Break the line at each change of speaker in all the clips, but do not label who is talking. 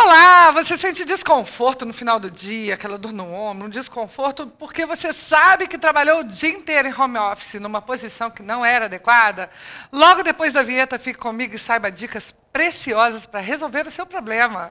Olá, você sente desconforto no final do dia, aquela dor no ombro, um desconforto porque você sabe que trabalhou o dia inteiro em home office, numa posição que não era adequada? Logo depois da vinheta, fique comigo e saiba dicas preciosas para resolver o seu problema.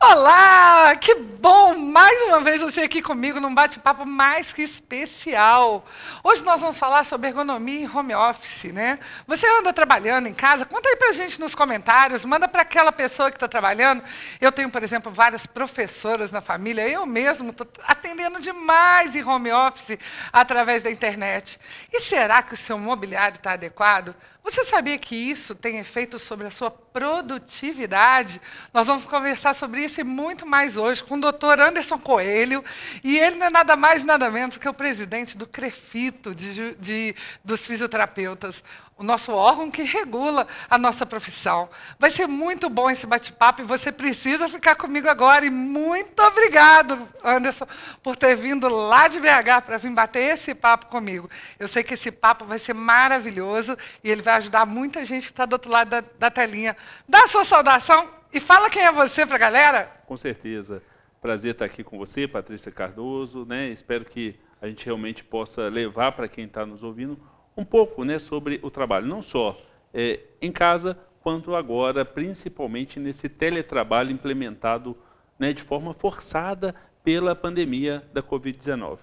Olá, que bom mais uma vez você aqui comigo num bate-papo mais que especial. Hoje nós vamos falar sobre ergonomia em home office, né? Você anda trabalhando em casa? Conta aí pra gente nos comentários, manda para aquela pessoa que está trabalhando. Eu tenho, por exemplo, várias professoras na família, eu mesmo estou atendendo demais em home office através da internet. E será que o seu mobiliário está adequado? Você sabia que isso tem efeito sobre a sua produtividade? Nós vamos conversar sobre isso e muito mais hoje com o doutor Anderson Coelho, e ele não é nada mais nada menos que o presidente do CREFITO, de, de, dos fisioterapeutas o nosso órgão que regula a nossa profissão. Vai ser muito bom esse bate-papo e você precisa ficar comigo agora. E muito obrigado, Anderson, por ter vindo lá de BH para vir bater esse papo comigo. Eu sei que esse papo vai ser maravilhoso e ele vai ajudar muita gente que está do outro lado da, da telinha. Dá a sua saudação e fala quem é você para a galera.
Com certeza. Prazer estar aqui com você, Patrícia Cardoso. Né? Espero que a gente realmente possa levar para quem está nos ouvindo um pouco né, sobre o trabalho, não só é, em casa, quanto agora, principalmente nesse teletrabalho implementado né, de forma forçada pela pandemia da Covid-19.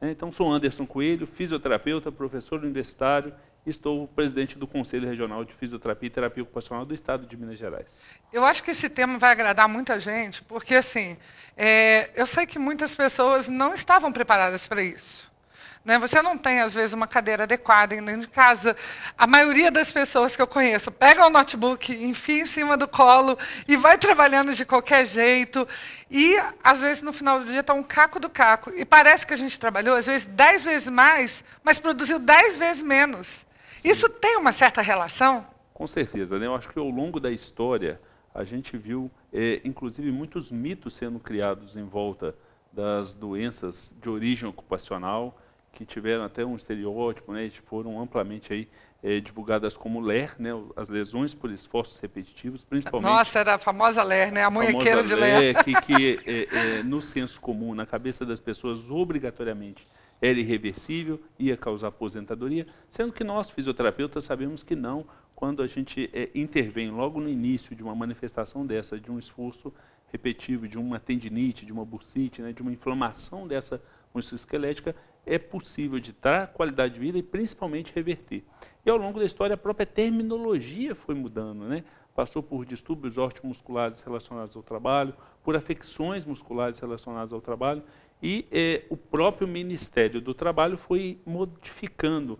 É, então, sou Anderson Coelho, fisioterapeuta, professor universitário, estou presidente do Conselho Regional de Fisioterapia e Terapia Ocupacional do Estado de Minas Gerais.
Eu acho que esse tema vai agradar muita gente, porque assim, é, eu sei que muitas pessoas não estavam preparadas para isso. Né? Você não tem, às vezes, uma cadeira adequada dentro de casa. A maioria das pessoas que eu conheço pega o notebook, enfia em cima do colo e vai trabalhando de qualquer jeito. E, às vezes, no final do dia, está um caco do caco. E parece que a gente trabalhou, às vezes, dez vezes mais, mas produziu dez vezes menos. Sim. Isso tem uma certa relação?
Com certeza. Né? Eu acho que, ao longo da história, a gente viu, é, inclusive, muitos mitos sendo criados em volta das doenças de origem ocupacional, que tiveram até um estereótipo, né, foram amplamente aí é, divulgadas como LER, né, as lesões por esforços repetitivos, principalmente...
Nossa, era a famosa LER, né, a munhequeira de LER.
LER que, que é, é, no senso comum, na cabeça das pessoas, obrigatoriamente era irreversível, ia causar aposentadoria, sendo que nós, fisioterapeutas, sabemos que não, quando a gente intervém logo no início de uma manifestação dessa, de um esforço repetitivo, de uma tendinite, de uma bursite, né, de uma inflamação dessa musculoesquelética, é possível de dar qualidade de vida e principalmente reverter. E ao longo da história a própria terminologia foi mudando, né? Passou por distúrbios musculares relacionados ao trabalho, por afecções musculares relacionadas ao trabalho, e é, o próprio Ministério do Trabalho foi modificando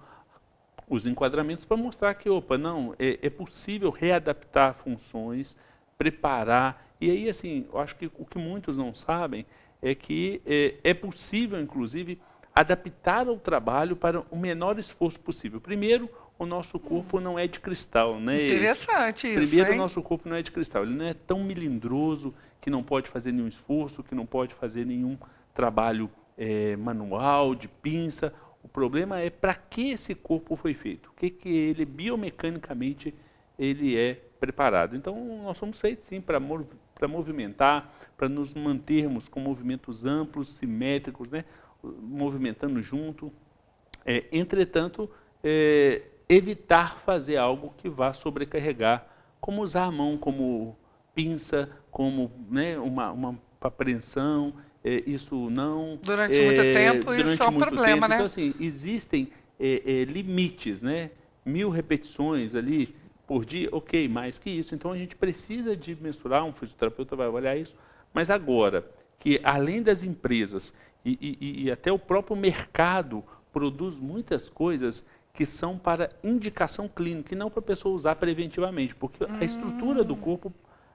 os enquadramentos para mostrar que, opa, não, é, é possível readaptar funções, preparar. E aí, assim, eu acho que o que muitos não sabem é que é, é possível, inclusive, adaptar o trabalho para o menor esforço possível. Primeiro, o nosso corpo não é de cristal, né?
Interessante isso.
Primeiro, o nosso corpo não é de cristal. Ele não é tão melindroso que não pode fazer nenhum esforço, que não pode fazer nenhum trabalho é, manual, de pinça. O problema é para que esse corpo foi feito, o que, que ele biomecanicamente ele é preparado. Então, nós somos feitos sim para movimentar, para nos mantermos com movimentos amplos, simétricos, né? Movimentando junto. É, entretanto, é, evitar fazer algo que vá sobrecarregar, como usar a mão como pinça, como né, uma, uma apreensão, é, isso não...
Durante é, muito tempo, isso é um problema, tempo. né?
Então, assim, existem é, é, limites, né? Mil repetições ali por dia, ok, mais que isso. Então, a gente precisa de mensurar, um fisioterapeuta vai avaliar isso, mas agora, que além das empresas e, e, e até o próprio mercado produz muitas coisas que são para indicação clínica e não para a pessoa usar preventivamente, porque a estrutura do corpo,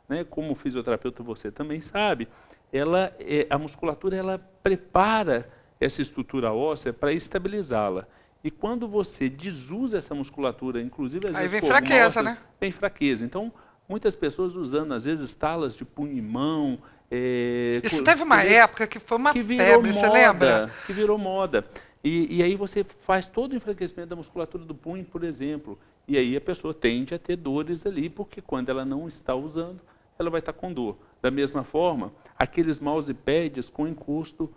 né, como fisioterapeuta você também sabe, ela, é, a musculatura ela prepara essa estrutura óssea para estabilizá-la. E quando você desusa essa musculatura, inclusive às
Aí
vezes
vem fraqueza, né?
Vem fraqueza. Então, muitas pessoas usando às vezes talas de punho e mão, É,
Isso teve uma
coisas
época que foi uma
que virou
febre,
moda,
você lembra?
Que virou moda. E, e aí você faz todo o enfraquecimento da musculatura do punho, por exemplo. E aí a pessoa tende a ter dores ali, porque quando ela não está usando, ela vai estar com dor. Da mesma forma, aqueles mousepads com encosto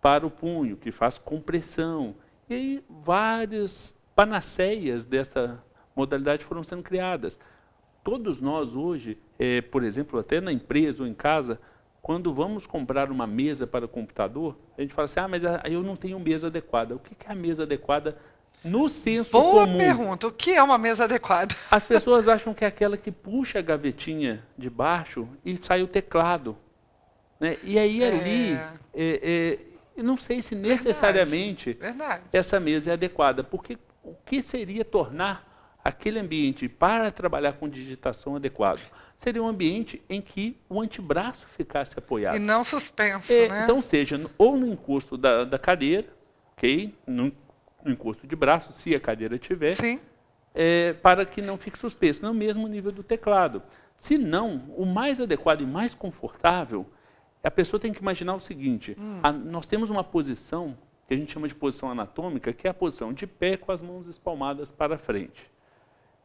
para o punho, que faz compressão. E aí várias panaceias dessa modalidade foram sendo criadas. Todos nós hoje, eh, por exemplo, até na empresa ou em casa, quando vamos comprar uma mesa para o computador, a gente fala assim, ah, mas ah, eu não tenho mesa adequada. O que é a mesa adequada no senso
Boa
comum?
pergunta. O que é uma mesa adequada?
As pessoas acham que é aquela que puxa a gavetinha de baixo e sai o teclado. Né? E aí ali,
É.
é, é, não sei se necessariamente
Verdade.
essa mesa é adequada, porque o que seria tornar aquele ambiente para trabalhar com digitação adequado? Seria um ambiente em que o antebraço ficasse apoiado.
E não suspenso,
É,
né?
Então, seja ou no encosto da, da cadeira, ok? No, no encosto de braço, se a cadeira tiver,
Sim.
é, para que não fique suspenso, no mesmo nível do teclado. Se não, o mais adequado e mais confortável, a pessoa tem que imaginar o seguinte:
Hum.
a- nós temos uma posição que a gente chama de posição anatômica, que é a posição de pé com as mãos espalmadas para frente.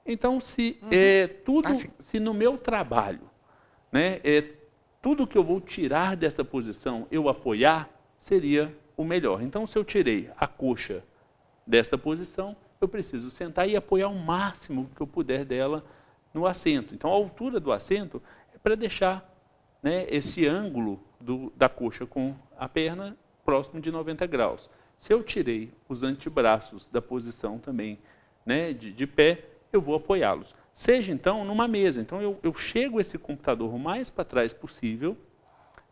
Então, se é, tudo,
Ah, sim.
se no meu trabalho, né, é, tudo que eu vou tirar desta posição eu apoiar, seria o melhor. Então, se eu tirei a coxa desta posição, eu preciso sentar e apoiar o máximo que eu puder dela no assento. Então, a altura do assento é para deixar né, esse ângulo do- da coxa com a perna próximo de 90 graus. Se eu tirei os antebraços da posição também né, de, de pé, eu vou apoiá-los. Seja então numa mesa. Então eu, eu chego esse computador o mais para trás possível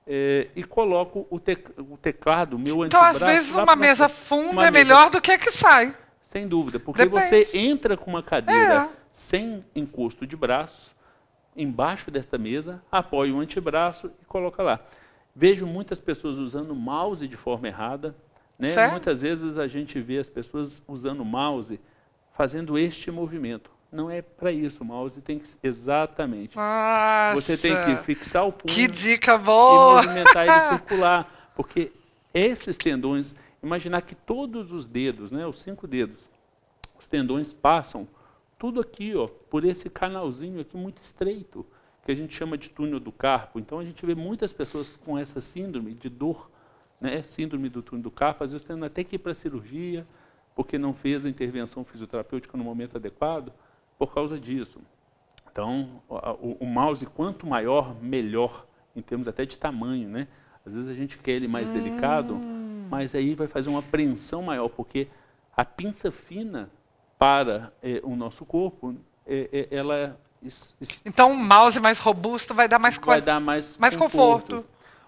eh, e coloco o, tec- o teclado, meu
Então, às vezes, uma mesa funda
Uma
é
mesa
melhor do que a que sai.
sem dúvida, porque
Depende.
você entra com uma cadeira
É.
sem encosto de braço, embaixo desta mesa, apoia o antebraço e coloca lá. Vejo muitas pessoas usando mouse de forma errada. Né? Muitas vezes a gente vê as pessoas usando mouse fazendo este movimento. Não é para isso, o mouse tem que exatamente.
Nossa.
Você tem que fixar o punho
Que dica
e
boa!
movimentar ele circular. Porque esses tendões, imaginar que todos os dedos, né, os cinco dedos, os tendões passam tudo aqui, ó, por esse canalzinho aqui muito estreito, que a gente chama de túnel do carpo. Então a gente vê muitas pessoas com essa síndrome de dor, né, síndrome do túnel do carpo, às vezes tendo até que ir para a cirurgia, porque não fez a intervenção fisioterapêutica no momento adequado, por causa disso. Então, o, o- mouse, quanto maior, melhor, em termos até de tamanho, né? Às vezes a gente quer ele mais delicado, mas aí vai fazer uma apreensão maior, porque a pinça fina para eh, o nosso corpo, eh, eh, ela
Então, um mouse mais robusto vai dar mais
vai dar mais,
mais conforto.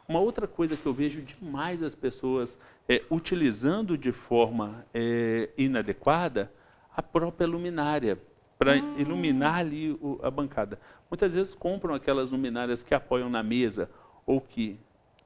Uma outra coisa que eu vejo demais as pessoas é, utilizando de forma é, inadequada a própria luminária para
Ah.
iluminar ali o- a bancada. Muitas vezes compram aquelas luminárias que apoiam na mesa ou que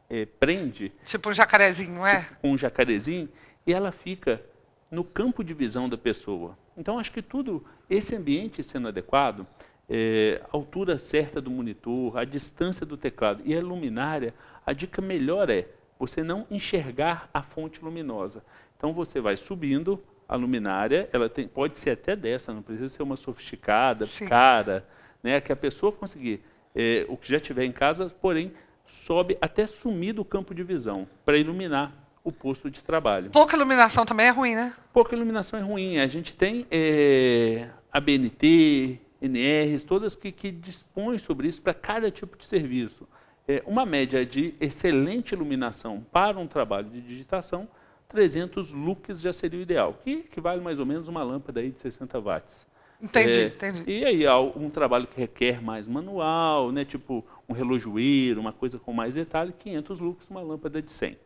é, prende
Tipo um jacarezinho, é?
com um jacarezinho e ela fica no campo de visão da pessoa. Então, acho que tudo, esse ambiente sendo adequado, é, a altura certa do monitor, a distância do teclado e a luminária, a dica melhor é você não enxergar a fonte luminosa. Então, você vai subindo a luminária, ela tem, pode ser até dessa, não precisa ser uma sofisticada,
Sim.
cara, né, que a pessoa conseguir, é, o que já tiver em casa, porém, sobe até sumir do campo de visão, para iluminar o posto de trabalho.
Pouca iluminação também é ruim, né?
Pouca iluminação é ruim. A gente tem é, a BNT, NRs, todas que, que dispõem sobre isso para cada tipo de serviço. É, uma média de excelente iluminação para um trabalho de digitação, 300 lux já seria o ideal, que equivale mais ou menos uma lâmpada aí de 60 watts.
Entendi,
É,
entendi.
E aí, um trabalho que requer mais manual, né, tipo um relojoeiro, uma coisa com mais detalhe, 500 lux, uma lâmpada de 100.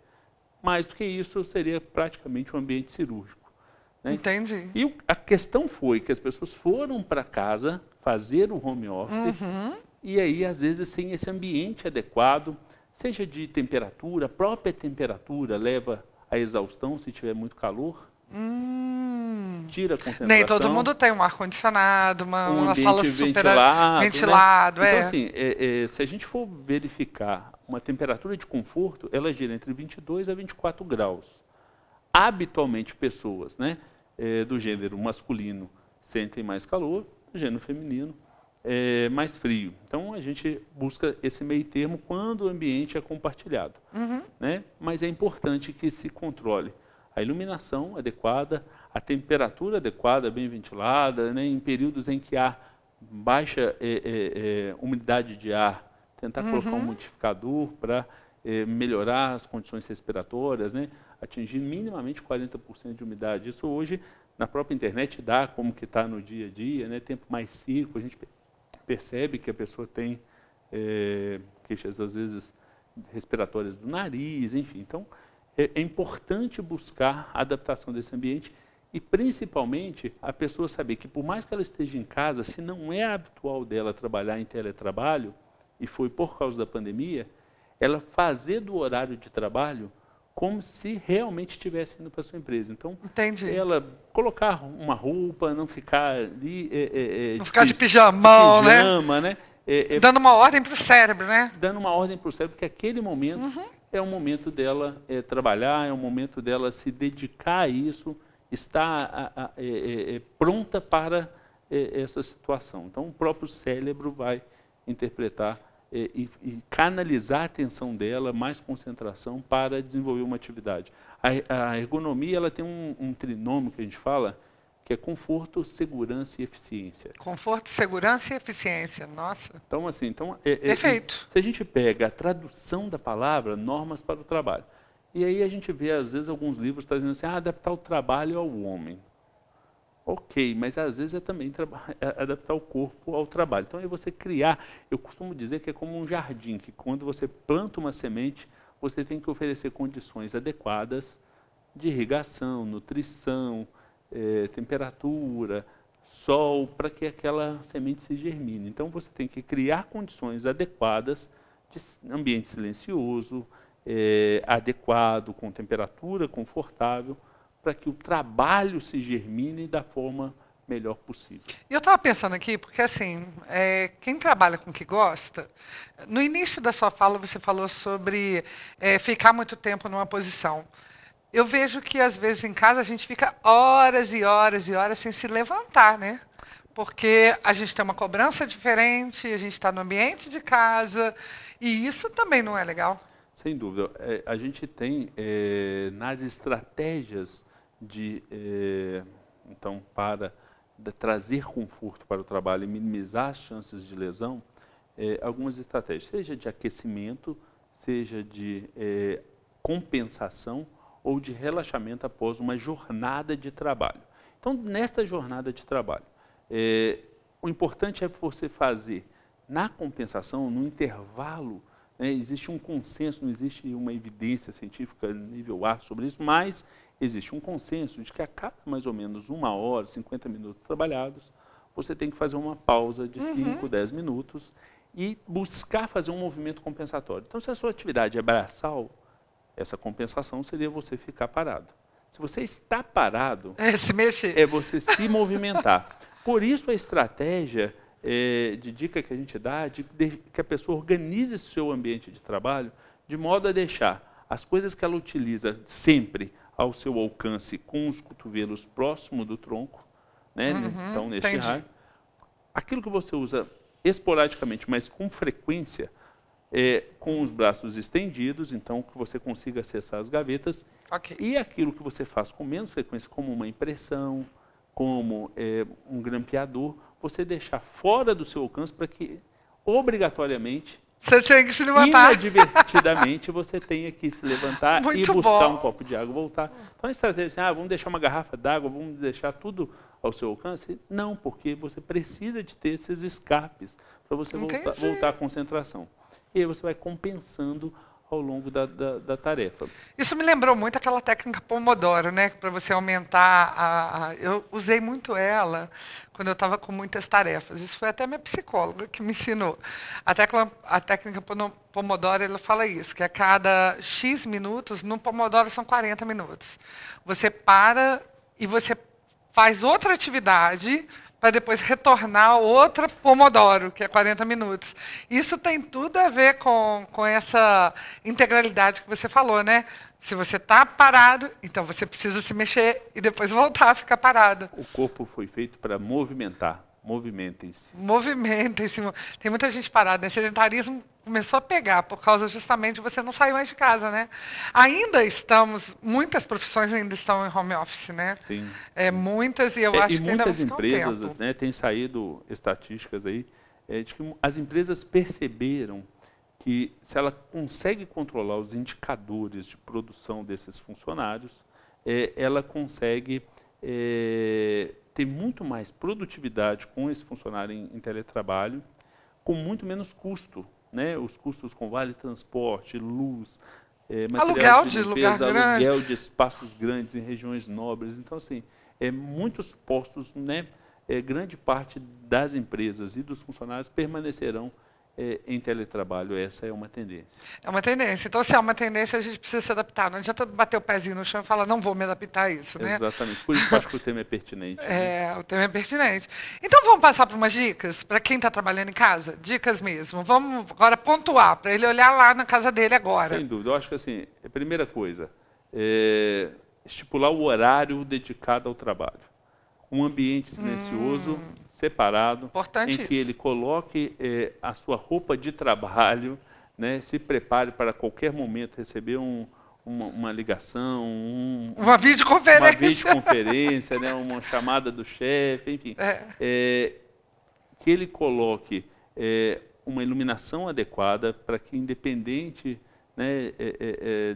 Mais do que isso, seria praticamente um ambiente cirúrgico. né?
Entendi.
E a questão foi que as pessoas foram para casa fazer o home office,
Uhum.
E aí, às vezes, sem esse ambiente adequado, seja de temperatura, a própria temperatura leva à exaustão se tiver muito calor,
Hum.
tira a concentração.
Nem todo mundo tem um ar-condicionado, uma,
um
uma sala super
ventilado,
ventilado
né?
é.
Então, assim, é, é, se a gente for verificar uma temperatura de conforto, ela gira entre 22 a 24 graus. Habitualmente, pessoas né, é, do gênero masculino sentem mais calor, do gênero feminino é, mais frio. Então, a gente busca esse meio termo quando o ambiente é compartilhado. Uhum. Né? Mas é importante que se controle a iluminação adequada, a temperatura adequada, bem ventilada, né? em períodos em que há baixa é, é, é umidade de ar, tentar uhum. colocar um modificador para é, melhorar as condições respiratórias, né? atingir minimamente 40% de umidade. Isso hoje, na própria internet, dá como que está no dia a dia, né? tempo mais seco, a gente percebe que a pessoa tem é, queixas, às vezes, respiratórias do nariz, enfim. Então, é, é importante buscar a adaptação desse ambiente e, principalmente, a pessoa saber que, por mais que ela esteja em casa, se não é habitual dela trabalhar em teletrabalho, e foi por causa da pandemia, ela fazer do horário de trabalho como se realmente estivesse indo para a sua empresa. Então,
Entendi.
ela colocar uma roupa, não ficar ali... É,
é, é não ficar de pijamão,
de pijama, né? né?
É, dando uma ordem para o cérebro, né?
Dando uma ordem para o cérebro, porque aquele momento uhum. é o momento dela é, trabalhar, é o momento dela se dedicar a isso, estar a, a, é, pronta para essa situação. Então, o próprio cérebro vai interpretar e, e, canalizar a atenção dela, mais concentração para desenvolver uma atividade. A, a ergonomia ela tem um, um, trinômio que a gente fala, que é conforto, segurança e eficiência.
Conforto, segurança e eficiência, nossa.
Então, assim, então, é, é,
Perfeito.
se a gente pega a tradução da palavra, normas para o trabalho, e aí a gente vê, às vezes, alguns livros trazendo assim, ah, adaptar o trabalho ao homem. Ok, mas às vezes é também é adaptar o corpo ao trabalho. Então é você criar, eu costumo dizer que é como um jardim, que quando você planta uma semente, você tem que oferecer condições adequadas de irrigação, nutrição, é, temperatura, sol, para que aquela semente se germine. Então você tem que criar condições adequadas de ambiente silencioso, é, adequado, com temperatura confortável, para que o trabalho se germine da forma melhor possível.
Eu estava pensando aqui, porque assim, é, quem trabalha com o que gosta, no início da sua fala você falou sobre é, ficar muito tempo numa posição. Eu vejo que às vezes em casa a gente fica horas e horas e horas sem se levantar, né? Porque a gente tem uma cobrança diferente, a gente está no ambiente de casa, e isso também não é legal.
Sem dúvida. É, a gente tem é, nas estratégias de, eh, então, para de trazer conforto para o trabalho e minimizar as chances de lesão, eh, algumas estratégias, seja de aquecimento, seja de eh, compensação ou de relaxamento após uma jornada de trabalho. Então, nesta jornada de trabalho, o importante é você fazer na compensação, no intervalo, né, existe um consenso, não existe uma evidência científica nível A sobre isso, mas existe um consenso de que a cada mais ou menos uma hora, 50 minutos trabalhados, você tem que fazer uma pausa de 5, uhum. 10 minutos e buscar fazer um movimento compensatório. Então, se a sua atividade é braçal, essa compensação seria você ficar parado. Se você está parado,
é, se mexer.
é você se movimentar. Por isso a estratégia é, de dica que a gente dá, de, de que a pessoa organize seu ambiente de trabalho de modo a deixar as coisas que ela utiliza sempre ao seu alcance com os cotovelos próximo do tronco, né? Uhum, então neste entendi. raio. Aquilo que você usa esporadicamente, mas com frequência, é, com os braços estendidos, então que você consiga acessar as gavetas.
Okay.
E aquilo que você faz com menos frequência, como uma impressão, como é, um grampeador, você deixar fora do seu alcance para que, obrigatoriamente,
você tem que se levantar.
Inadvertidamente, você tem que se levantar
Muito
e buscar
bom.
um copo de água voltar. Então, a estratégia é assim, ah, vamos deixar uma garrafa d'água, vamos deixar tudo ao seu alcance? Não, porque você precisa de ter esses escapes para você voltar, voltar à concentração. E aí você vai compensando ao longo da, da, da, tarefa.
Isso me lembrou muito aquela técnica Pomodoro, né? Para você aumentar a, a, Eu usei muito ela quando eu estava com muitas tarefas. Isso foi até minha psicóloga que me ensinou. A, tecla, a técnica Pomodoro, ela fala isso, que a cada X minutos, no Pomodoro são 40 minutos. Você para e você faz outra atividade para depois retornar outra Pomodoro, que é 40 minutos. Isso tem tudo a ver com, com essa integralidade que você falou, né? Se você está parado, então você precisa se mexer e depois voltar a ficar parado.
O corpo foi feito para movimentar. Movimentem-se.
Movimentem-se. Tem muita gente parada. Né? Sedentarismo começou a pegar por causa justamente de você não sair mais de casa, né? Ainda estamos, muitas profissões ainda estão em home office, né?
Sim.
É, muitas e eu é, acho
e
que ainda
muitas empresas,
um
né, têm saído estatísticas aí é, de que as empresas perceberam que se ela consegue controlar os indicadores de produção desses funcionários, é, ela consegue é, ter muito mais produtividade com esse funcionário em, em teletrabalho, com muito menos custo. Né? Os custos com vale transporte, luz, é,
aluguel de, limpeza, lugar
aluguel
grande.
de espaços grandes em regiões nobres. Então, assim, é, muitos postos, né, é, grande parte das empresas e dos funcionários permanecerão em teletrabalho. Essa é uma tendência.
É uma tendência. Então, se é uma tendência, a gente precisa se adaptar. Não adianta bater o pezinho no chão e falar, não vou me adaptar a isso. Né?
Exatamente. Por isso que eu acho que o tema é pertinente.
Né? É, o tema é pertinente. Então, vamos passar para umas dicas para quem está trabalhando em casa? Dicas mesmo. Vamos agora pontuar, para ele olhar lá na casa dele agora.
Sem dúvida. Eu acho que, assim, a primeira coisa, é estipular o horário dedicado ao trabalho. Um ambiente silencioso, hum separado,
Importante
em que ele coloque eh, a sua roupa de trabalho, né, se prepare para qualquer momento receber um, uma, uma, ligação, um,
uma videoconferência,
uma, videoconferência né, uma chamada do chefe, enfim. É. É, que ele coloque é, uma iluminação adequada para que, independente né,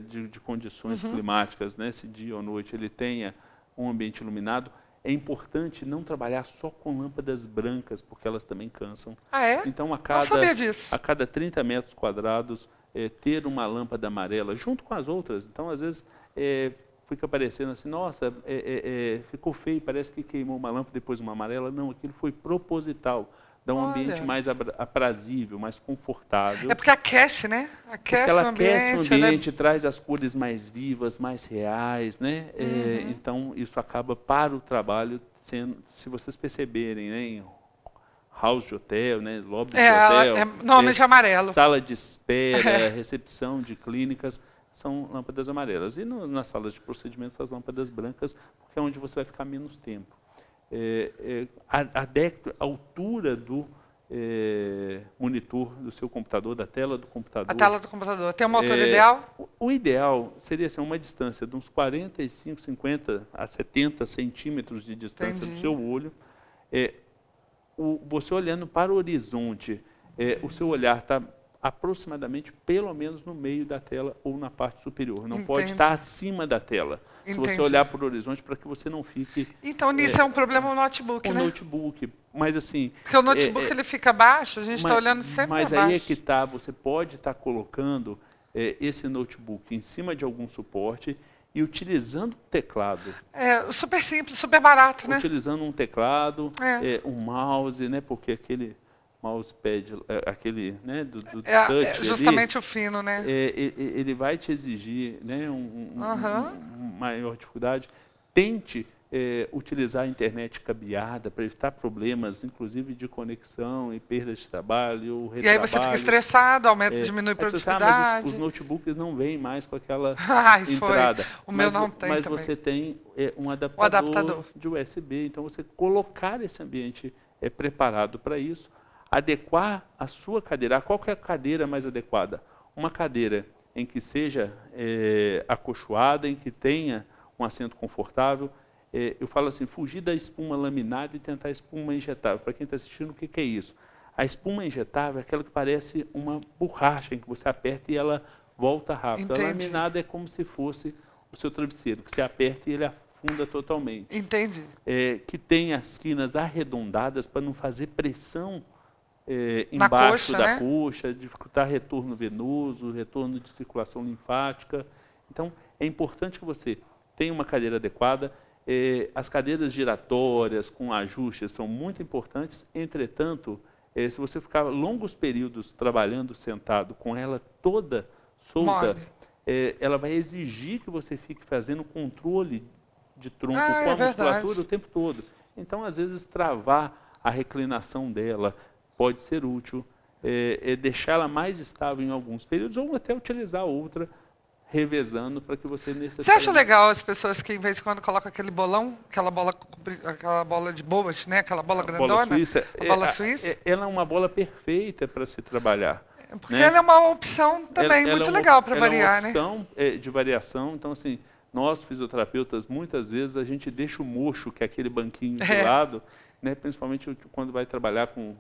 de, de, condições uhum. climáticas, né, se dia ou noite, ele tenha um ambiente iluminado é importante não trabalhar só com lâmpadas brancas, porque elas também cansam.
Ah, é?
Então, a cada, a cada 30 metros quadrados, é, ter uma lâmpada amarela junto com as outras. Então, às vezes, é, fica parecendo assim, nossa, é, é, é ficou feio, parece que queimou uma lâmpada depois uma amarela. Não, aquilo foi proposital dá um Olha. ambiente mais aprazível, mais confortável.
É porque aquece, né?
Aquece ela o ambiente. Aquece o ambiente, ela... traz as cores mais vivas, mais reais, né? É, uhum. É, então, isso acaba para o trabalho, sendo, se vocês perceberem, né? Em house de hotel, né? Lobby
é,
de hotel.
É, normalmente é, amarelo.
Sala de espera, recepção de clínicas são lâmpadas amarelas. E no, nas salas de procedimentos, as lâmpadas brancas, porque é onde você vai ficar menos tempo é, é, a, altura do é, monitor do seu computador, da tela do computador.
A tela do computador. Tem uma altura é, ideal?
O, o, ideal seria assim, uma distância de uns 45, 50 a 70 centímetros de distância Entendi. do seu olho. É, o, você olhando para o horizonte, é, o seu olhar está aproximadamente pelo menos no meio da tela ou na parte superior. Não Entendi. pode estar acima da tela. Entendi. Se você olhar para o horizonte, para que você não fique.
Então, nisso é, é um problema o notebook,
o
né?
O notebook. Mas assim.
Porque o notebook é, é ele fica baixo, a gente está olhando sempre
Mas
aí
é que está, você pode estar tá colocando é, esse notebook em cima de algum suporte e utilizando o teclado.
É super simples, super barato, né?
Utilizando um teclado, é. é. um mouse, né? Porque aquele mousepad, é, aquele né, do, do
é, touch é justamente ali, o fino, né?
É, ele vai te exigir né, um, um, uhum. um, maior dificuldade. Tente é, utilizar a internet cabeada para evitar problemas, inclusive de conexão e perda de trabalho,
E aí você fica estressado, aumenta, é, diminui a produtividade.
Os, os, notebooks não vêm mais com aquela Ai, entrada.
Foi. O meu não tem
Mas
também.
você tem é, um adaptador, adaptador, de USB, então você colocar esse ambiente é preparado para isso adequar a sua cadeira. Qual é a cadeira mais adequada? Uma cadeira em que seja é, acolchoada, em que tenha um assento confortável. É, eu falo assim, fugir da espuma laminada e tentar a espuma injetável. Para quem está assistindo, o que, que é isso? A espuma injetável é aquela que parece uma borracha em que você aperta e ela volta rápido. Entendi. A laminada é como se fosse o seu travesseiro, que você aperta e ele afunda totalmente.
Entendi.
É, que tem as quinas arredondadas para não fazer pressão é, embaixo coxa, da né? coxa, dificultar retorno venoso, retorno de circulação linfática. Então, é importante que você tenha uma cadeira adequada. É, as cadeiras giratórias com ajustes são muito importantes, entretanto, é, se você ficar longos períodos trabalhando sentado com ela toda solta, ela vai exigir que você fique fazendo controle de tronco ah, com a é musculatura o tempo todo. Então, às vezes, travar a reclinação dela pode ser útil, é, é deixá-la mais estável em alguns períodos, ou até utilizar outra revezando para que você necessariamente...
Você acha legal as pessoas que, em vez em quando, colocam aquele bolão, aquela bola, aquela bola de boas, né? aquela bola a grandona?
Bola suíça.
A bola é, suíça? É,
ela é uma bola perfeita para se trabalhar.
É, porque né? ela é uma opção também ela, muito ela é legal para variar,
né? É uma opção né? de variação, então assim, nós fisioterapeutas, muitas vezes a gente deixa o mocho, que é aquele banquinho de lado, né? principalmente quando vai trabalhar com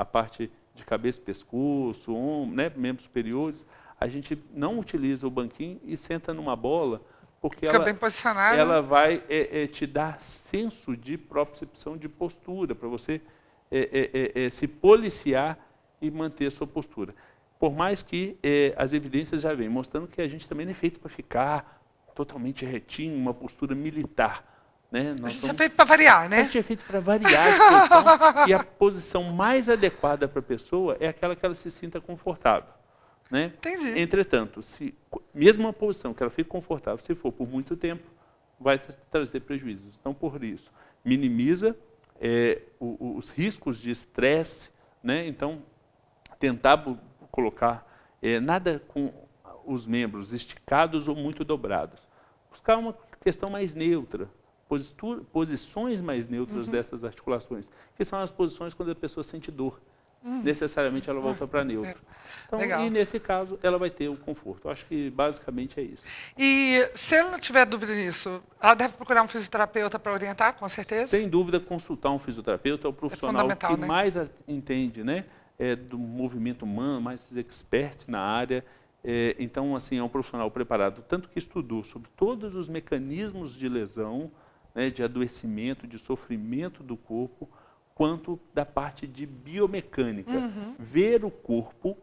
a parte de cabeça, pescoço, ombro, né? membros superiores, a gente não utiliza o banquinho e senta numa bola, porque
Fica
ela, ela vai é, é, te dar senso de propriocepção de postura, para você é, é, é, é, se policiar e manter a sua postura. Por mais que as evidências já vêm mostrando que a gente também não é feito para ficar totalmente retinho, uma postura militar. Né?
Nós a gente somos... é feito para variar, né?
A gente é feito para variar a posição, e a posição mais adequada para a pessoa é aquela que ela se sinta confortável. Né?
Entendi.
Entretanto, se, mesmo uma posição que ela fique confortável, se for por muito tempo, vai trazer prejuízos. Então, por isso, minimiza é, o, os riscos de estresse, né? então, tentar colocar é, nada com os membros esticados ou muito dobrados. Buscar uma questão mais neutra, posições mais neutras uhum. dessas articulações, que são as posições quando a pessoa sente dor. Hum. necessariamente ela volta para neutro. Então, Legal. e nesse caso, ela vai ter o conforto. Eu acho que basicamente é isso.
E se ela tiver dúvida nisso, ela deve procurar um fisioterapeuta para orientar, com certeza?
Sem dúvida, consultar um fisioterapeuta é o profissional é que né? mais entende né, é, do movimento humano, mais expert na área. É, então, assim, é um profissional preparado, tanto que estudou sobre todos os mecanismos de lesão, né, de adoecimento, de sofrimento do corpo, quanto da parte de biomecânica. Uhum. Ver o corpo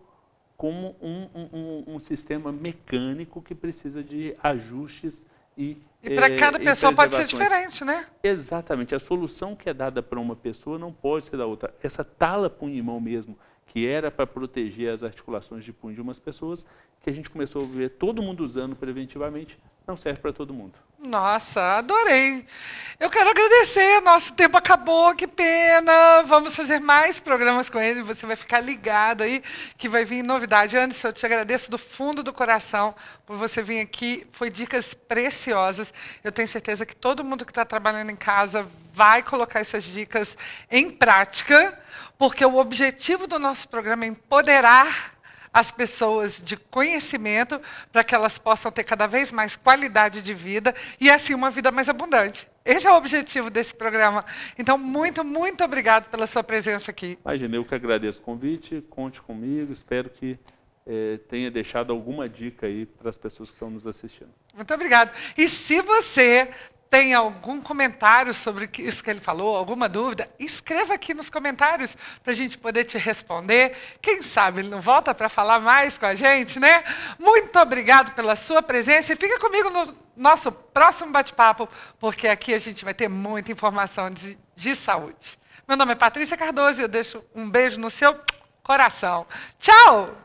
como um, um, um, sistema mecânico que precisa de ajustes e.
E para é, cada pessoa pode ser diferente, né?
Exatamente. A solução que é dada para uma pessoa não pode ser da outra. Essa tala punho-mão mesmo, que era para proteger as articulações de punho de umas pessoas, que a gente começou a ver todo mundo usando preventivamente, não serve para todo mundo.
Nossa, adorei. Eu quero agradecer, nosso tempo acabou, que pena. Vamos fazer mais programas com ele, você vai ficar ligado aí, que vai vir novidade. Anderson, eu te agradeço do fundo do coração por você vir aqui, foi dicas preciosas. Eu tenho certeza que todo mundo que está trabalhando em casa vai colocar essas dicas em prática, porque o objetivo do nosso programa é empoderar as pessoas de conhecimento para que elas possam ter cada vez mais qualidade de vida e assim uma vida mais abundante. Esse é o objetivo desse programa. Então, muito, muito obrigado pela sua presença aqui.
Imagina, eu que agradeço o convite, conte comigo, espero que eh, tenha deixado alguma dica aí para as pessoas que estão nos assistindo.
Muito obrigado. E se você tem algum comentário sobre isso que ele falou, alguma dúvida, escreva aqui nos comentários para a gente poder te responder. Quem sabe ele não volta para falar mais com a gente, né? Muito obrigado pela sua presença e fica comigo no nosso próximo bate-papo, porque aqui a gente vai ter muita informação de, de saúde. Meu nome é Patrícia Cardoso e eu deixo um beijo no seu coração. Tchau!